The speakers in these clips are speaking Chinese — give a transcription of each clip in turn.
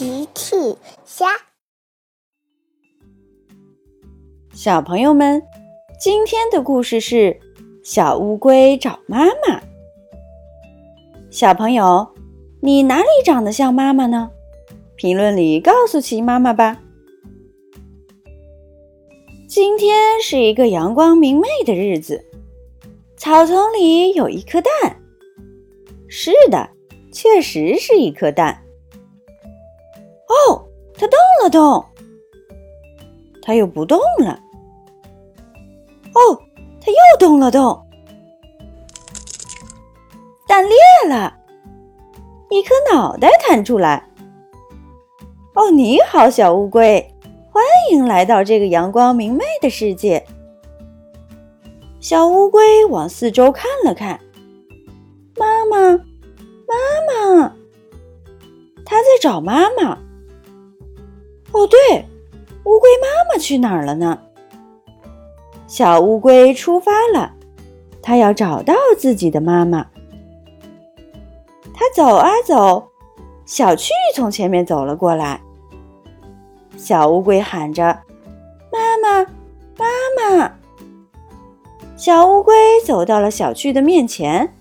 奇趣虾，小朋友们，今天的故事是小乌龟找妈妈。小朋友，你哪里长得像妈妈呢？评论里告诉奇妈妈吧。今天是一个阳光明媚的日子，草丛里有一颗蛋。是的，确实是一颗蛋。哦，它动了动，它又不动了。哦，它又动了动，蛋裂了，一颗脑袋探出来。哦，你好，小乌龟，欢迎来到这个阳光明媚的世界。小乌龟往四周看了看，妈妈，妈妈，它在找妈妈。哦，对，乌龟妈妈去哪儿了呢？小乌龟出发了，它要找到自己的妈妈。它走啊走，小趣从前面走了过来。小乌龟喊着：“妈妈，妈妈！”小乌龟走到了小趣的面前，“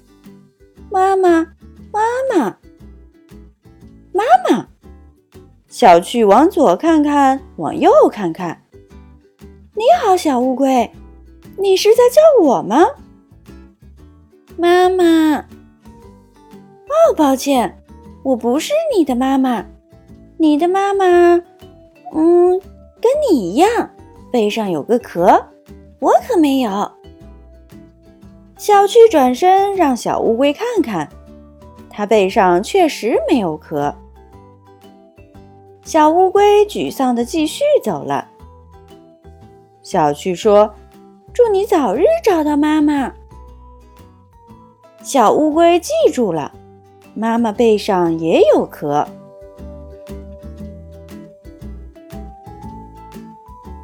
妈妈，妈妈，妈妈！”小趣往左看看，往右看看。你好，小乌龟，你是在叫我吗？妈妈。哦，抱歉，我不是你的妈妈。你的妈妈，嗯，跟你一样，背上有个壳，我可没有。小趣转身让小乌龟看看，它背上确实没有壳。小乌龟沮丧地继续走了。小趣说：“祝你早日找到妈妈。”小乌龟记住了，妈妈背上也有壳。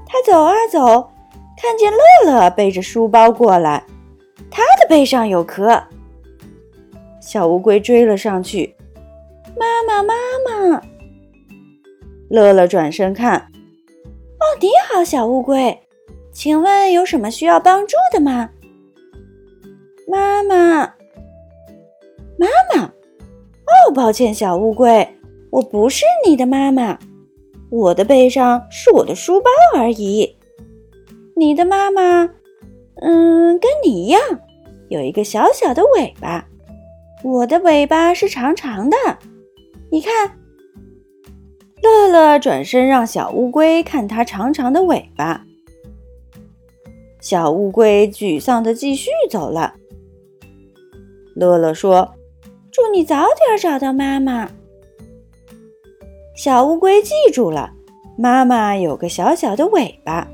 他走啊走，看见乐乐背着书包过来，他的背上有壳。小乌龟追了上去：“妈妈，妈妈！”乐乐转身看，哦，你好，小乌龟，请问有什么需要帮助的吗？妈妈，妈妈，哦，抱歉，小乌龟，我不是你的妈妈，我的背上是我的书包而已。你的妈妈，嗯，跟你一样，有一个小小的尾巴，我的尾巴是长长的，你看。乐乐转身让小乌龟看它长长的尾巴。小乌龟沮丧地继续走了。乐乐说：“祝你早点找到妈妈。”小乌龟记住了，妈妈有个小小的尾巴。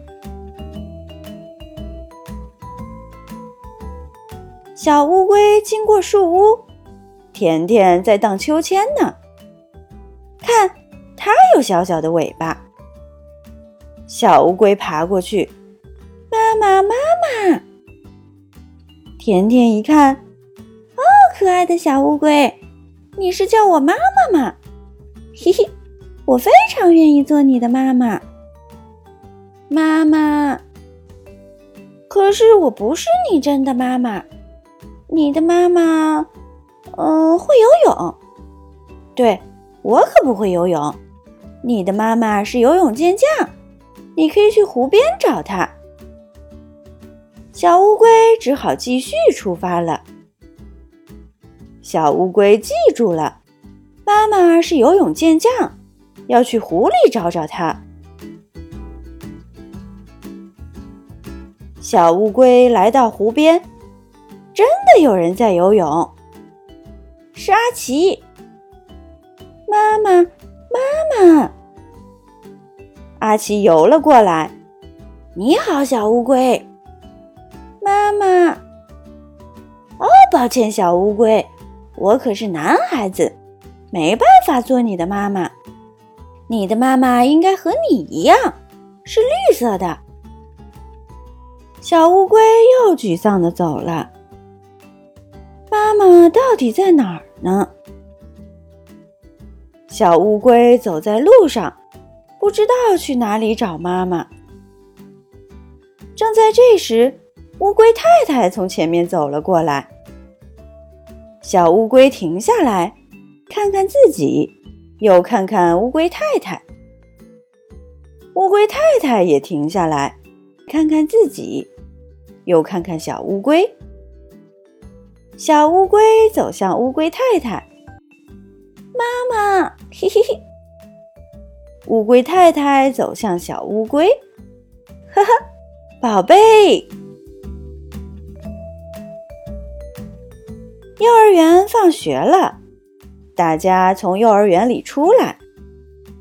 小乌龟经过树屋，甜甜在荡秋千呢。小小的尾巴，小乌龟爬过去，妈妈，妈妈！甜甜一看，哦，可爱的小乌龟，你是叫我妈妈吗？嘿嘿，我非常愿意做你的妈妈。妈妈，可是我不是你真的妈妈，你的妈妈，嗯，会游泳。对，我可不会游泳。你的妈妈是游泳健将，你可以去湖边找她。小乌龟只好继续出发了。小乌龟记住了，妈妈是游泳健将，要去湖里找找她。小乌龟来到湖边，真的有人在游泳，是阿奇。妈妈。妈妈，阿奇游了过来。你好，小乌龟。妈妈，哦，抱歉，小乌龟，我可是男孩子，没办法做你的妈妈。你的妈妈应该和你一样，是绿色的。小乌龟又沮丧的走了。妈妈到底在哪儿呢？小乌龟走在路上，不知道去哪里找妈妈。正在这时，乌龟太太从前面走了过来。小乌龟停下来，看看自己，又看看乌龟太太。乌龟太太也停下来，看看自己，又看看小乌龟。小乌龟走向乌龟太太，嘿嘿嘿。乌龟太太走向小乌龟，呵呵，宝贝。幼儿园放学了，大家从幼儿园里出来，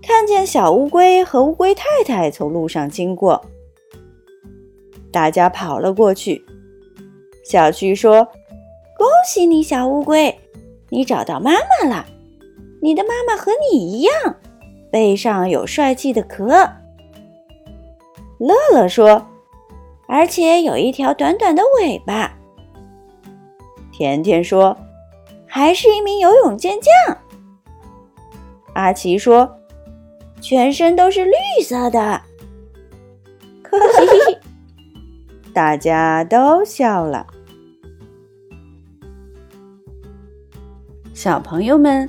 看见小乌龟和乌龟太太从路上经过，大家跑了过去。小趣说。恭喜你，小乌龟，你找到妈妈了。你的妈妈和你一样，背上有帅气的壳。乐乐说，而且有一条短短的尾巴。甜甜说，还是一名游泳健将。阿奇说，全身都是绿色的。呵呵嘿嘿，大家都笑了。小朋友们，